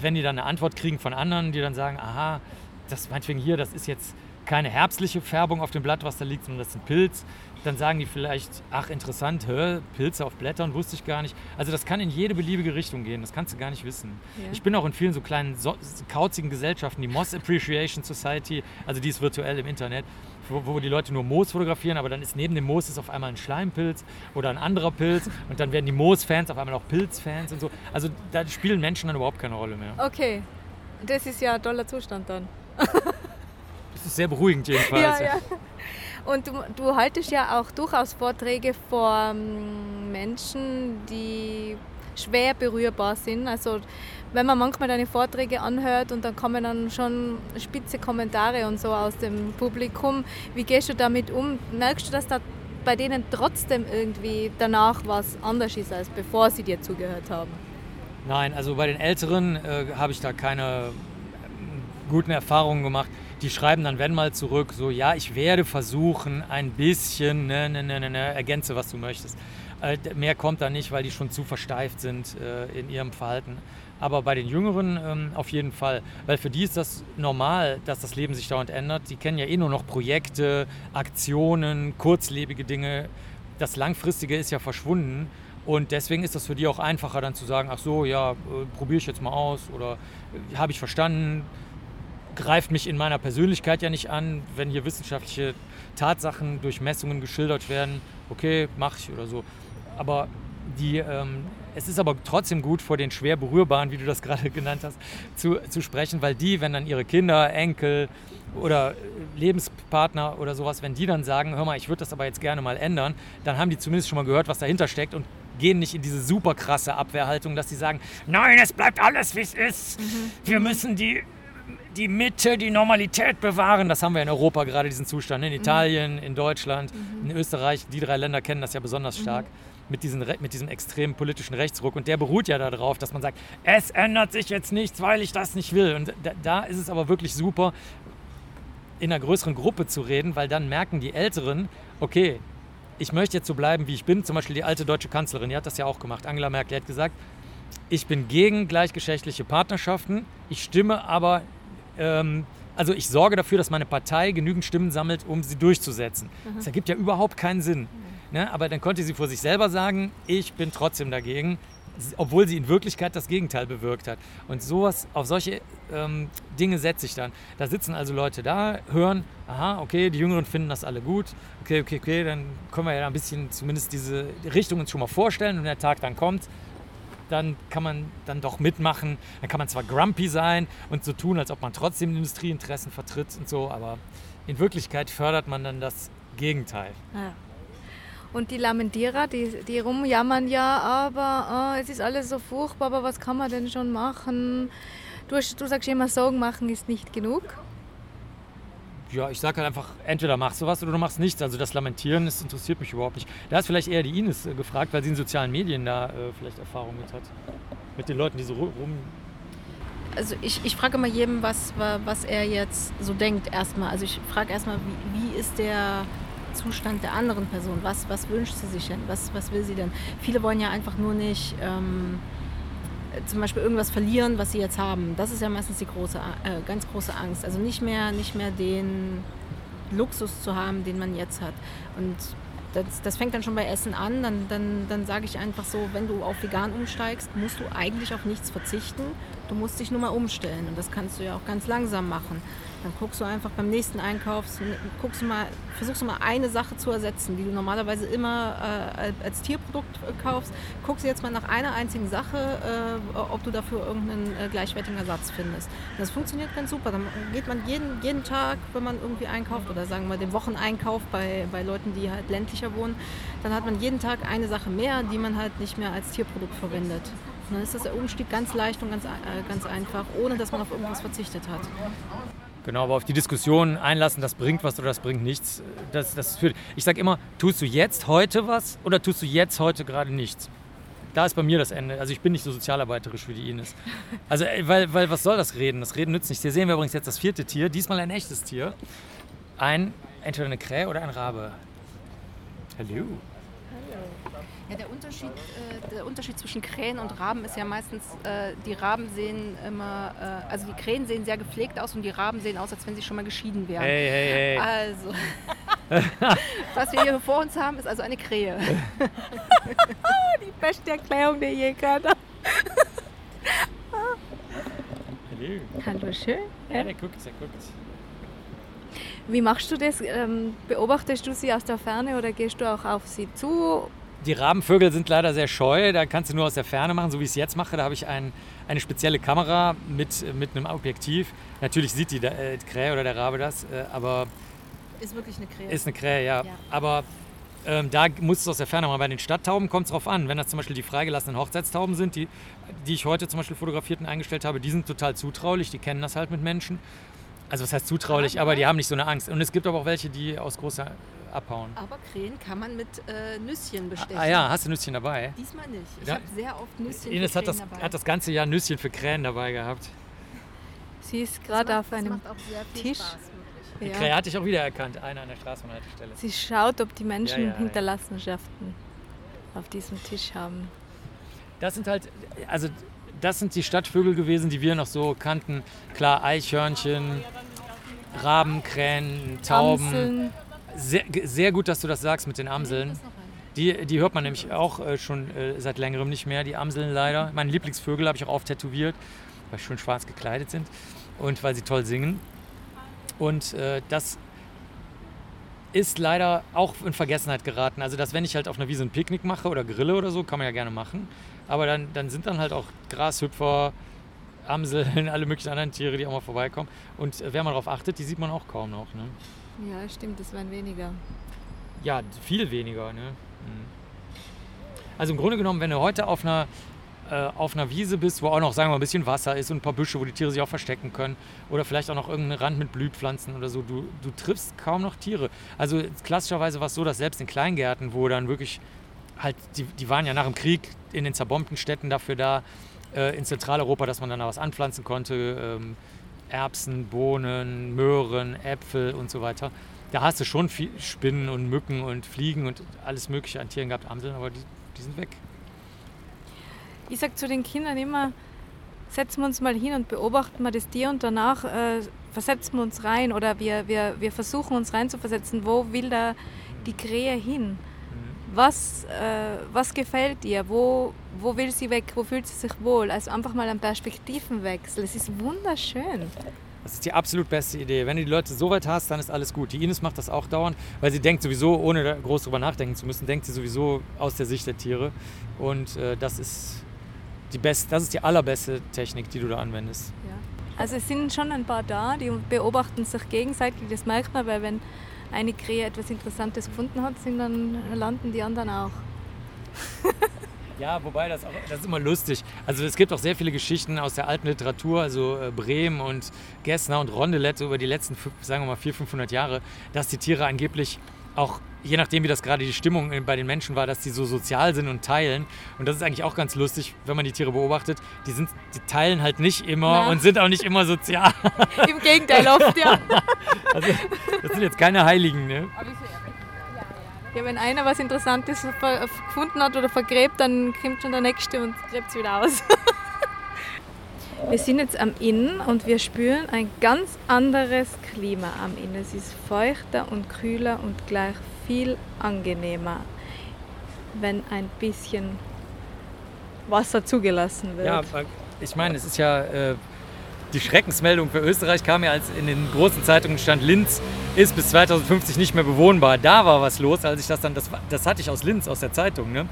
wenn die dann eine Antwort kriegen von anderen, die dann sagen, aha, das meinetwegen hier, das ist jetzt keine herbstliche Färbung auf dem Blatt, was da liegt, sondern das ist ein Pilz, dann sagen die vielleicht, ach interessant, hä, Pilze auf Blättern, wusste ich gar nicht. Also das kann in jede beliebige Richtung gehen, das kannst du gar nicht wissen. Ja. Ich bin auch in vielen so kleinen, so, kauzigen Gesellschaften, die Moss Appreciation Society, also die ist virtuell im Internet, wo, wo, die Leute nur Moos fotografieren, aber dann ist neben dem Moos ist auf einmal ein Schleimpilz oder ein anderer Pilz und dann werden die Moos-Fans auf einmal auch Pilzfans und so. Also da spielen Menschen dann überhaupt keine Rolle mehr. Okay, das ist ja ein toller Zustand dann. das ist sehr beruhigend jedenfalls. Ja, ja. Und du, du haltest ja auch durchaus Vorträge vor ähm, Menschen, die schwer berührbar sind. Also wenn man manchmal deine Vorträge anhört und dann kommen dann schon spitze Kommentare und so aus dem Publikum, wie gehst du damit um? Merkst du, dass da bei denen trotzdem irgendwie danach was anders ist, als bevor sie dir zugehört haben? Nein, also bei den Älteren äh, habe ich da keine guten Erfahrungen gemacht. Die schreiben dann, wenn mal zurück, so, ja, ich werde versuchen, ein bisschen, ne, ne, ne, ne, ne ergänze, was du möchtest. Äh, mehr kommt da nicht, weil die schon zu versteift sind äh, in ihrem Verhalten. Aber bei den Jüngeren ähm, auf jeden Fall, weil für die ist das normal, dass das Leben sich dauernd ändert. Die kennen ja eh nur noch Projekte, Aktionen, kurzlebige Dinge. Das Langfristige ist ja verschwunden. Und deswegen ist das für die auch einfacher dann zu sagen, ach so, ja, äh, probiere ich jetzt mal aus oder äh, habe ich verstanden, greift mich in meiner Persönlichkeit ja nicht an, wenn hier wissenschaftliche Tatsachen durch Messungen geschildert werden, okay, mache ich oder so. Aber die, ähm, es ist aber trotzdem gut, vor den schwer berührbaren, wie du das gerade genannt hast, zu, zu sprechen, weil die, wenn dann ihre Kinder, Enkel oder Lebenspartner oder sowas, wenn die dann sagen, hör mal, ich würde das aber jetzt gerne mal ändern, dann haben die zumindest schon mal gehört, was dahinter steckt und gehen nicht in diese super krasse Abwehrhaltung, dass sie sagen, nein, es bleibt alles, wie es ist. Mhm. Wir müssen die die Mitte, die Normalität bewahren. Das haben wir in Europa gerade diesen Zustand. In Italien, mhm. in Deutschland, mhm. in Österreich. Die drei Länder kennen das ja besonders mhm. stark. Mit, diesen, mit diesem extremen politischen Rechtsruck. Und der beruht ja darauf, dass man sagt, es ändert sich jetzt nichts, weil ich das nicht will. Und da, da ist es aber wirklich super, in einer größeren Gruppe zu reden, weil dann merken die Älteren, okay, ich möchte jetzt so bleiben, wie ich bin. Zum Beispiel die alte deutsche Kanzlerin, die hat das ja auch gemacht. Angela Merkel hat gesagt, ich bin gegen gleichgeschlechtliche Partnerschaften, ich stimme aber ähm, also ich sorge dafür, dass meine Partei genügend Stimmen sammelt, um sie durchzusetzen. Mhm. Das ergibt ja überhaupt keinen Sinn. Mhm. Ne? Aber dann konnte sie vor sich selber sagen, ich bin trotzdem dagegen, obwohl sie in Wirklichkeit das Gegenteil bewirkt hat. Und sowas, auf solche ähm, Dinge setze ich dann. Da sitzen also Leute da, hören, aha, okay, die Jüngeren finden das alle gut, okay, okay, okay, dann können wir ja ein bisschen zumindest diese Richtung uns schon mal vorstellen und der Tag dann kommt, dann kann man dann doch mitmachen. Dann kann man zwar grumpy sein und so tun, als ob man trotzdem Industrieinteressen vertritt und so, aber in Wirklichkeit fördert man dann das Gegenteil. Ja. Und die Lamentierer, die, die rumjammern ja, aber oh, es ist alles so furchtbar, aber was kann man denn schon machen? Du, du sagst immer, Sorgen machen ist nicht genug ja, ich sage halt einfach, entweder machst du was oder du machst nichts. Also das Lamentieren, das interessiert mich überhaupt nicht. Da ist vielleicht eher die Ines äh, gefragt, weil sie in sozialen Medien da äh, vielleicht Erfahrung mit hat. Mit den Leuten, die so rum... Also ich, ich frage immer jedem, was, was er jetzt so denkt erstmal. Also ich frage erstmal, wie, wie ist der Zustand der anderen Person? Was, was wünscht sie sich denn? Was, was will sie denn? Viele wollen ja einfach nur nicht... Ähm, zum Beispiel irgendwas verlieren, was sie jetzt haben. Das ist ja meistens die große, äh, ganz große Angst. Also nicht mehr, nicht mehr den Luxus zu haben, den man jetzt hat. Und das, das fängt dann schon bei Essen an. Dann, dann, dann sage ich einfach so, wenn du auf vegan umsteigst, musst du eigentlich auf nichts verzichten. Du musst dich nur mal umstellen. Und das kannst du ja auch ganz langsam machen. Dann guckst du einfach beim nächsten Einkauf, guckst du mal, versuchst du mal eine Sache zu ersetzen, die du normalerweise immer äh, als Tierprodukt äh, kaufst. Guckst du jetzt mal nach einer einzigen Sache, äh, ob du dafür irgendeinen äh, gleichwertigen Ersatz findest. Und das funktioniert ganz super. Dann geht man jeden, jeden Tag, wenn man irgendwie einkauft, oder sagen wir den Wocheneinkauf bei, bei Leuten, die halt ländlicher wohnen, dann hat man jeden Tag eine Sache mehr, die man halt nicht mehr als Tierprodukt verwendet. Und dann ist das der Umstieg ganz leicht und ganz, äh, ganz einfach, ohne dass man auf irgendwas verzichtet hat. Genau, aber auf die Diskussion einlassen, das bringt was oder das bringt nichts. Das, das führt. Ich sage immer, tust du jetzt heute was oder tust du jetzt heute gerade nichts? Da ist bei mir das Ende. Also ich bin nicht so sozialarbeiterisch wie die Ines. Also, weil, weil was soll das Reden? Das Reden nützt nichts. Hier sehen wir übrigens jetzt das vierte Tier, diesmal ein echtes Tier. Ein, entweder eine Krähe oder ein Rabe. Hallo. Ja, der Unterschied, äh, der Unterschied zwischen Krähen und Raben ist ja meistens, äh, die Raben sehen immer, äh, also die Krähen sehen sehr gepflegt aus und die Raben sehen aus, als wenn sie schon mal geschieden wären. Hey, hey, hey. Also, was wir hier vor uns haben, ist also eine Krähe. die beste Erklärung der je gehört Hallo. Hallo, schön. Ja, der guckt, der guckt. Wie machst du das? Ähm, beobachtest du sie aus der Ferne oder gehst du auch auf sie zu? Die Rabenvögel sind leider sehr scheu, da kannst du nur aus der Ferne machen, so wie ich es jetzt mache. Da habe ich ein, eine spezielle Kamera mit, mit einem Objektiv. Natürlich sieht die, äh, Krähe oder der Rabe das, äh, aber. Ist wirklich eine Krähe. Ist eine Krähe, ja. ja. Aber ähm, da musst du aus der Ferne mal bei den Stadttauben kommt es drauf an. Wenn das zum Beispiel die freigelassenen Hochzeitstauben sind, die, die ich heute zum Beispiel fotografiert und eingestellt habe, die sind total zutraulich, die kennen das halt mit Menschen. Also was heißt zutraulich, aber die haben nicht so eine Angst. Und es gibt aber auch welche, die aus großer abhauen. Aber Krähen kann man mit äh, Nüsschen bestechen. Ah ja, hast du Nüsschen dabei? Diesmal nicht. Ich Ja. habe sehr oft Nüsschen Ines für hat das, dabei. hat das ganze Jahr Nüsschen für Krähen dabei gehabt. Sie ist gerade auf einem macht auch sehr viel Tisch. Spaß. Die Ja. Krähe hatte ich auch wiedererkannt, einer an der Straßenhaltestelle. Sie schaut, ob die Menschen Ja, ja, ja. Hinterlassenschaften auf diesem Tisch haben. Das sind halt, also das sind die Stadtvögel gewesen, die wir noch so kannten. Klar, Eichhörnchen, Raben, Krähen, Tauben. Amseln. Sehr, sehr gut, dass du das sagst mit den Amseln. Die, die hört man nämlich auch äh, schon äh, seit längerem nicht mehr, die Amseln leider. Meine Lieblingsvögel habe ich auch auftätowiert, weil sie schön schwarz gekleidet sind und weil sie toll singen. Und äh, das ist leider auch in Vergessenheit geraten. Also, dass wenn ich halt auf einer Wiese ein Picknick mache oder grille oder so, kann man ja gerne machen. Aber dann, dann sind dann halt auch Grashüpfer, Amseln, alle möglichen anderen Tiere, die auch mal vorbeikommen. Und äh, wer mal darauf achtet, die sieht man auch kaum noch. Ne? Ja, stimmt, das werden weniger. Ja, viel weniger. Ne? Mhm. Also im Grunde genommen, wenn du heute auf einer, äh, auf einer Wiese bist, wo auch noch, sagen wir mal, ein bisschen Wasser ist und ein paar Büsche, wo die Tiere sich auch verstecken können oder vielleicht auch noch irgendeinen Rand mit Blühpflanzen oder so, du, du triffst kaum noch Tiere. Also klassischerweise war es so, dass selbst in Kleingärten, wo dann wirklich halt, die, die waren ja nach dem Krieg in den zerbombten Städten dafür da, äh, in Zentraleuropa, dass man dann da was anpflanzen konnte, ähm, Erbsen, Bohnen, Möhren, Äpfel und so weiter. Da hast du schon viel Spinnen und Mücken und Fliegen und alles Mögliche an Tieren gehabt, Amseln, aber die, die sind weg. Ich sage zu den Kindern immer, setzen wir uns mal hin und beobachten mal das Tier und danach äh, versetzen wir uns rein oder wir, wir, wir versuchen uns reinzuversetzen, wo will da die Krähe hin? Was, äh, was gefällt ihr? Wo, wo will sie weg? Wo fühlt sie sich wohl? Also einfach mal einen Perspektivenwechsel. Es ist wunderschön. Das ist die absolut beste Idee. Wenn du die Leute so weit hast, dann ist alles gut. Die Ines macht das auch dauernd, weil sie denkt sowieso, ohne groß drüber nachdenken zu müssen, denkt sie sowieso aus der Sicht der Tiere. Und äh, das ist die best, das ist die allerbeste Technik, die du da anwendest. Also es sind schon ein paar da, die beobachten sich gegenseitig. Das merkt man, weil wenn eine Krähe etwas Interessantes gefunden hat, sind dann landen die anderen auch. Ja, wobei das auch, das ist immer lustig. Also es gibt auch sehr viele Geschichten aus der alten Literatur, also äh, Bremen und Gessner und Rondelette über die letzten, sagen wir mal, 400, 500 Jahre, dass die Tiere angeblich auch, je nachdem wie das gerade die Stimmung bei den Menschen war, dass die so sozial sind und teilen. Und das ist eigentlich auch ganz lustig, wenn man die Tiere beobachtet. Die, sind, die teilen halt nicht immer Na. und sind auch nicht immer sozial. Im Gegenteil oft, ja. Also das sind jetzt keine Heiligen, ne? ja. Wenn einer was Interessantes gefunden hat oder vergräbt, dann kommt schon der Nächste und gräbt es wieder aus. Wir sind jetzt am Inn und wir spüren ein ganz anderes Klima am Inn. Es ist feuchter und kühler und gleich viel angenehmer, wenn ein bisschen Wasser zugelassen wird. Ja, ich meine, es ist ja äh, die Schreckensmeldung für Österreich kam ja, als in den großen Zeitungen stand, Linz ist bis 2050 nicht mehr bewohnbar. Da war was los, als ich das dann, das, das hatte ich aus Linz, aus der Zeitung, ne?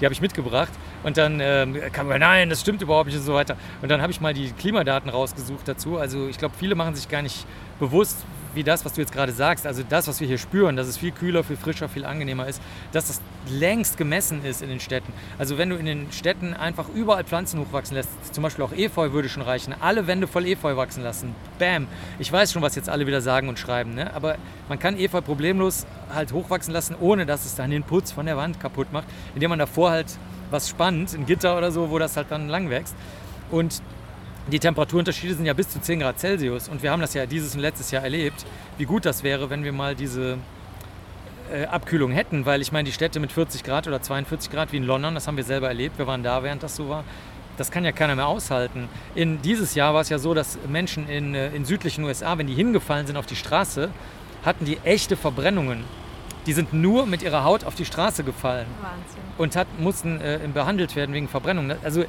die habe ich mitgebracht. Und dann ähm, kam mir, nein, das stimmt überhaupt nicht und so weiter. Und dann habe ich mal die Klimadaten rausgesucht dazu. Also ich glaube, viele machen sich gar nicht bewusst, wie das, was du jetzt gerade sagst, also das, was wir hier spüren, dass es viel kühler, viel frischer, viel angenehmer ist, dass das längst gemessen ist in den Städten. Also wenn du in den Städten einfach überall Pflanzen hochwachsen lässt, zum Beispiel auch Efeu würde schon reichen, alle Wände voll Efeu wachsen lassen, bam. Ich weiß schon, was jetzt alle wieder sagen und schreiben, ne? aber man kann Efeu problemlos halt hochwachsen lassen, ohne dass es dann den Putz von der Wand kaputt macht, indem man davor halt was spannt, ein Gitter oder so, wo das halt dann lang wächst. Und die Temperaturunterschiede sind ja bis zu 10 Grad Celsius und wir haben das ja dieses und letztes Jahr erlebt, wie gut das wäre, wenn wir mal diese äh, Abkühlung hätten, weil ich meine, die Städte mit 40 Grad oder 42 Grad wie in London, das haben wir selber erlebt, wir waren da, während das so war, das kann ja keiner mehr aushalten. In dieses Jahr war es ja so, dass Menschen in, äh, in südlichen USA, wenn die hingefallen sind auf die Straße, hatten die echte Verbrennungen. Die sind nur mit ihrer Haut auf die Straße gefallen Wahnsinn. und hat, mussten äh, behandelt werden wegen Verbrennung. Also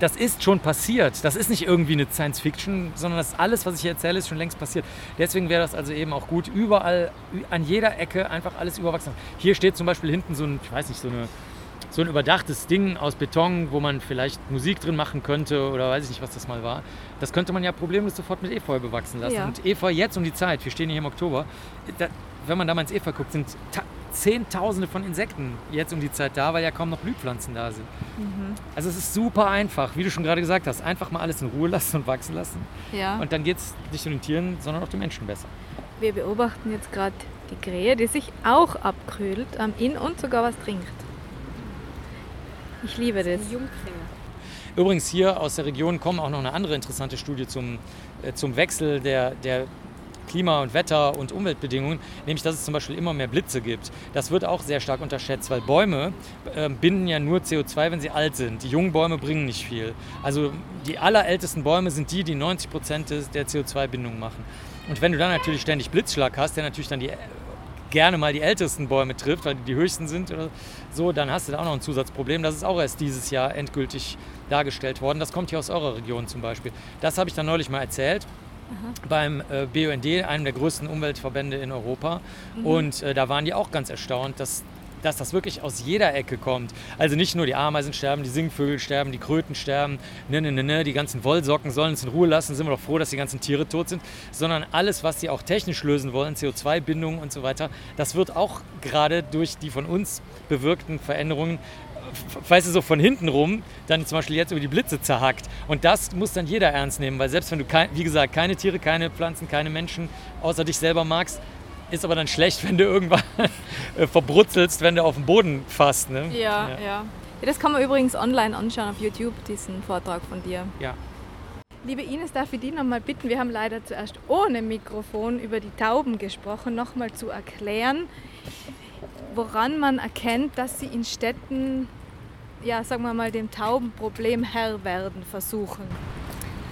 das ist schon passiert. Das ist nicht irgendwie eine Science Fiction, sondern das alles, was ich hier erzähle, ist schon längst passiert. Deswegen wäre das also eben auch gut, überall, an jeder Ecke einfach alles überwachsen. Hier steht zum Beispiel hinten so ein, ich weiß nicht, so, eine, so ein überdachtes Ding aus Beton, wo man vielleicht Musik drin machen könnte oder weiß ich nicht, was das mal war. Das könnte man ja problemlos sofort mit Efeu bewachsen lassen. Ja. Und Efeu jetzt um die Zeit, wir stehen hier im Oktober, da, wenn man da mal ins Efeu guckt, sind Zehntausende von Insekten jetzt um die Zeit da, weil ja kaum noch Blühpflanzen da sind. Also es ist super einfach, wie du schon gerade gesagt hast. Einfach mal alles in Ruhe lassen und wachsen lassen. Ja. Und dann geht es nicht nur den Tieren, sondern auch den Menschen besser. Wir beobachten jetzt gerade die Krähe, die sich auch abkühlt am Inn und sogar was trinkt. Ich liebe das. Übrigens hier aus der Region kommt auch noch eine andere interessante Studie zum, äh, zum Wechsel der, der Klima- und Wetter- und Umweltbedingungen, nämlich dass es zum Beispiel immer mehr Blitze gibt. Das wird auch sehr stark unterschätzt, weil Bäume äh, binden ja nur CO2, wenn sie alt sind. Die jungen Bäume bringen nicht viel. Also die allerältesten Bäume sind die, die 90 Prozent der CO2-Bindung machen. Und wenn du dann natürlich ständig Blitzschlag hast, der natürlich dann die gerne mal die ältesten Bäume trifft, weil die die höchsten sind oder so, dann hast du da auch noch ein Zusatzproblem. Das ist auch erst dieses Jahr endgültig dargestellt worden. Das kommt hier aus eurer Region zum Beispiel. Das habe ich dann neulich mal erzählt beim äh, BUND, einem der größten Umweltverbände in Europa. Und äh, da waren die auch ganz erstaunt, dass, dass das wirklich aus jeder Ecke kommt. Also nicht nur die Ameisen sterben, die Singvögel sterben, die Kröten sterben, ne, ne, ne, ne, die ganzen Wollsocken sollen uns in Ruhe lassen, sind wir doch froh, dass die ganzen Tiere tot sind, sondern alles, was sie auch technisch lösen wollen, CO2-Bindung und so weiter, das wird auch gerade durch die von uns bewirkten Veränderungen weißt du, so von hinten rum, dann zum Beispiel jetzt über die Blitze zerhackt. Und das muss dann jeder ernst nehmen, weil selbst wenn du, kein, wie gesagt, keine Tiere, keine Pflanzen, keine Menschen außer dich selber magst, ist aber dann schlecht, wenn du irgendwann äh, verbrutzelst, wenn du auf den Boden fasst. Ne? Ja, ja, ja. Das kann man übrigens online anschauen auf YouTube, diesen Vortrag von dir. ja. Liebe Ines, darf ich dich nochmal bitten, wir haben leider zuerst ohne Mikrofon über die Tauben gesprochen, nochmal zu erklären, woran man erkennt, dass sie in Städten, ja, sagen wir mal, dem Taubenproblem Herr werden versuchen.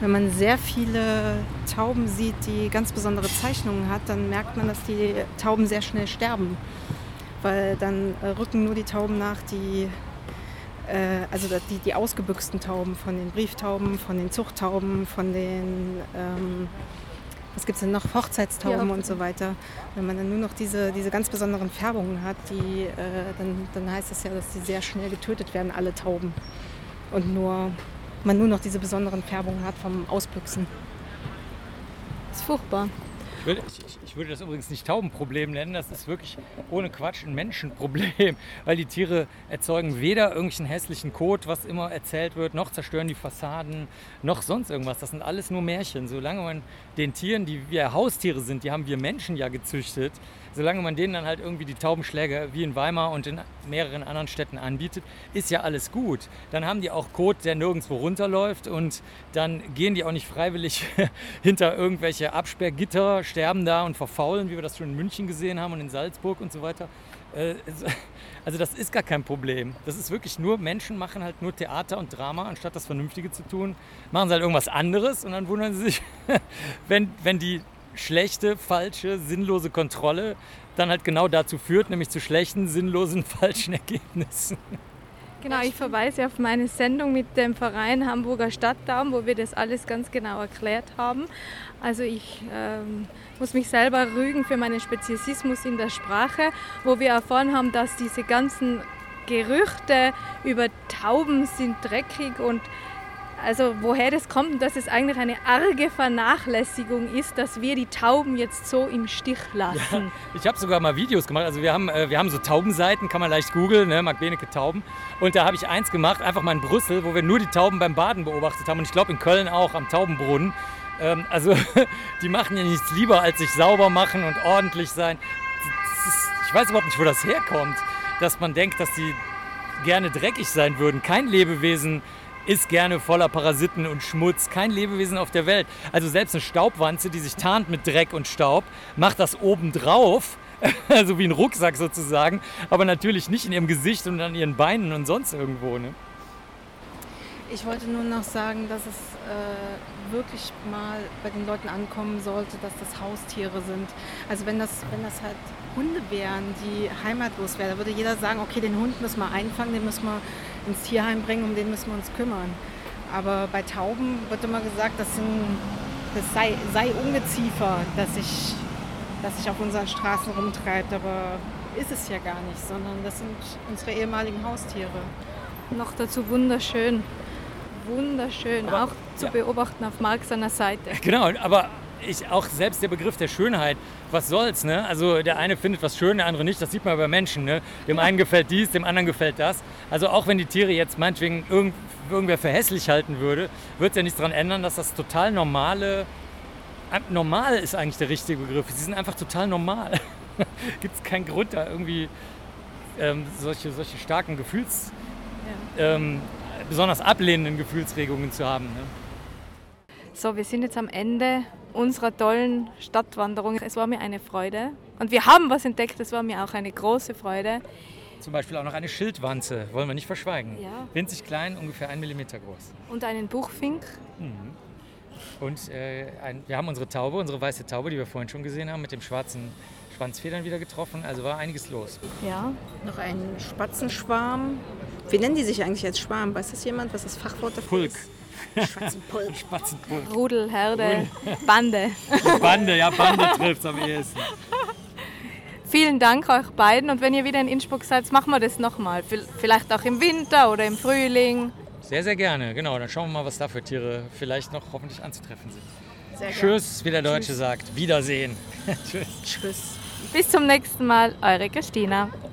Wenn man sehr viele Tauben sieht, die ganz besondere Zeichnungen hat, dann merkt man, dass die Tauben sehr schnell sterben. Weil dann äh, rücken nur die Tauben nach, die, äh, also die, die ausgebüchsten Tauben von den Brieftauben, von den Zuchttauben, von den, ähm, was gibt es denn noch, Hochzeitstauben Ja. und so weiter. Wenn man dann nur noch diese, diese ganz besonderen Färbungen hat, die, äh, dann, dann heißt das ja, dass die sehr schnell getötet werden, alle Tauben. Und nur man nur noch diese besonderen Färbungen hat vom Ausbüchsen. Das ist furchtbar. Ich würde, ich- ich würde das übrigens nicht Taubenproblem nennen, das ist wirklich ohne Quatsch ein Menschenproblem, weil die Tiere erzeugen weder irgendwelchen hässlichen Kot, was immer erzählt wird, noch zerstören die Fassaden, noch sonst irgendwas. Das sind alles nur Märchen. Solange man den Tieren, die wir Haustiere sind, die haben wir Menschen ja gezüchtet, solange man denen dann halt irgendwie die Taubenschläge wie in Weimar und in mehreren anderen Städten anbietet, ist ja alles gut. Dann haben die auch Kot, der nirgendwo runterläuft und dann gehen die auch nicht freiwillig hinter irgendwelche Absperrgitter, sterben da und verfaulen, wie wir das schon in München gesehen haben und in Salzburg und so weiter. Äh, Also das ist gar kein Problem. Das ist wirklich nur, Menschen machen halt nur Theater und Drama, anstatt das Vernünftige zu tun, machen sie halt irgendwas anderes und dann wundern sie sich, wenn, wenn die schlechte, falsche, sinnlose Kontrolle dann halt genau dazu führt, nämlich zu schlechten, sinnlosen, falschen Ergebnissen. Genau, ich verweise auf meine Sendung mit dem Verein Hamburger Stadtdaum, wo wir das alles ganz genau erklärt haben. Also ich ähm, muss mich selber rügen für meinen Speziesismus in der Sprache, wo wir erfahren haben, dass diese ganzen Gerüchte über Tauben sind dreckig und also woher das kommt und dass es eigentlich eine arge Vernachlässigung ist, dass wir die Tauben jetzt so im Stich lassen. Ich habe sogar mal Videos gemacht. Also wir haben, äh, wir haben so Taubenseiten, kann man leicht googeln, ne? Mark Benecke Tauben. Und da habe ich eins gemacht, einfach mal in Brüssel, wo wir nur die Tauben beim Baden beobachtet haben. Und ich glaube in Köln auch am Taubenbrunnen. Ähm, also die machen ja nichts lieber, als sich sauber machen und ordentlich sein. Ist, ich weiß überhaupt nicht, wo das herkommt, dass man denkt, dass die gerne dreckig sein würden. Kein Lebewesen ist gerne voller Parasiten und Schmutz. Kein Lebewesen auf der Welt. Also selbst eine Staubwanze, die sich tarnt mit Dreck und Staub, macht das obendrauf. Also wie ein Rucksack sozusagen, aber natürlich nicht in ihrem Gesicht und an ihren Beinen und sonst irgendwo. Ne? Ich wollte nur noch sagen, dass es äh, wirklich mal bei den Leuten ankommen sollte, dass das Haustiere sind. Also wenn das, wenn das halt Hunde wären, die heimatlos wären, da würde jeder sagen, okay, den Hund müssen wir einfangen, den müssen wir ins Tierheim bringen, um den müssen wir uns kümmern. Aber bei Tauben wird immer gesagt, das, sind, das sei, sei Ungeziefer, das sich, das sich auf unseren Straßen rumtreibt. Aber ist es ja gar nicht, sondern das sind unsere ehemaligen Haustiere. Noch dazu wunderschön. Wunderschön, Aber- auch zu ja. beobachten auf Mark seiner Seite. Genau, aber ich auch selbst der Begriff der Schönheit, was soll's, ne? Also der eine findet was schön, der andere nicht. Das sieht man bei Menschen, ne? Dem einen gefällt dies, dem anderen gefällt das. Also auch wenn die Tiere jetzt meinetwegen irgend, irgendwer für hässlich halten würde, wird es ja nichts daran ändern, dass das total normale, normal ist eigentlich der richtige Begriff. Sie sind einfach total normal. Gibt es keinen Grund da irgendwie ähm, solche, solche starken Gefühls, ähm, besonders ablehnenden Gefühlsregungen zu haben. Ne? So, wir sind jetzt am Ende unserer tollen Stadtwanderung. Es war mir eine Freude. Und wir haben was entdeckt, es war mir auch eine große Freude. Zum Beispiel auch noch eine Schildwanze, wollen wir nicht verschweigen. Ja. Winzig klein, ungefähr ein Millimeter groß. Und einen Buchfink. Und äh, ein, wir haben unsere Taube, unsere weiße Taube, die wir vorhin schon gesehen haben, mit dem schwarzen Schwanzfedern wieder getroffen. Also war einiges los. Ja. Noch ein Spatzenschwarm. Wie nennen die sich eigentlich als Schwarm? Weiß das jemand, was das Fachwort dafür Pulk. ist? Spatzenpulk. Spatzenpulk. Rudel, Herde, Bande. Bande, ja, Bande trifft am ehesten. Vielen Dank euch beiden. Und wenn ihr wieder in Innsbruck seid, machen wir das nochmal. Vielleicht auch im Winter oder im Frühling. Sehr, sehr gerne. Genau, dann schauen wir mal, was da für Tiere vielleicht noch hoffentlich anzutreffen sind. Sehr. Tschüss, wie der Deutsche sagt. Wiedersehen. Tschüss. Tschüss. Bis zum nächsten Mal, eure Christina.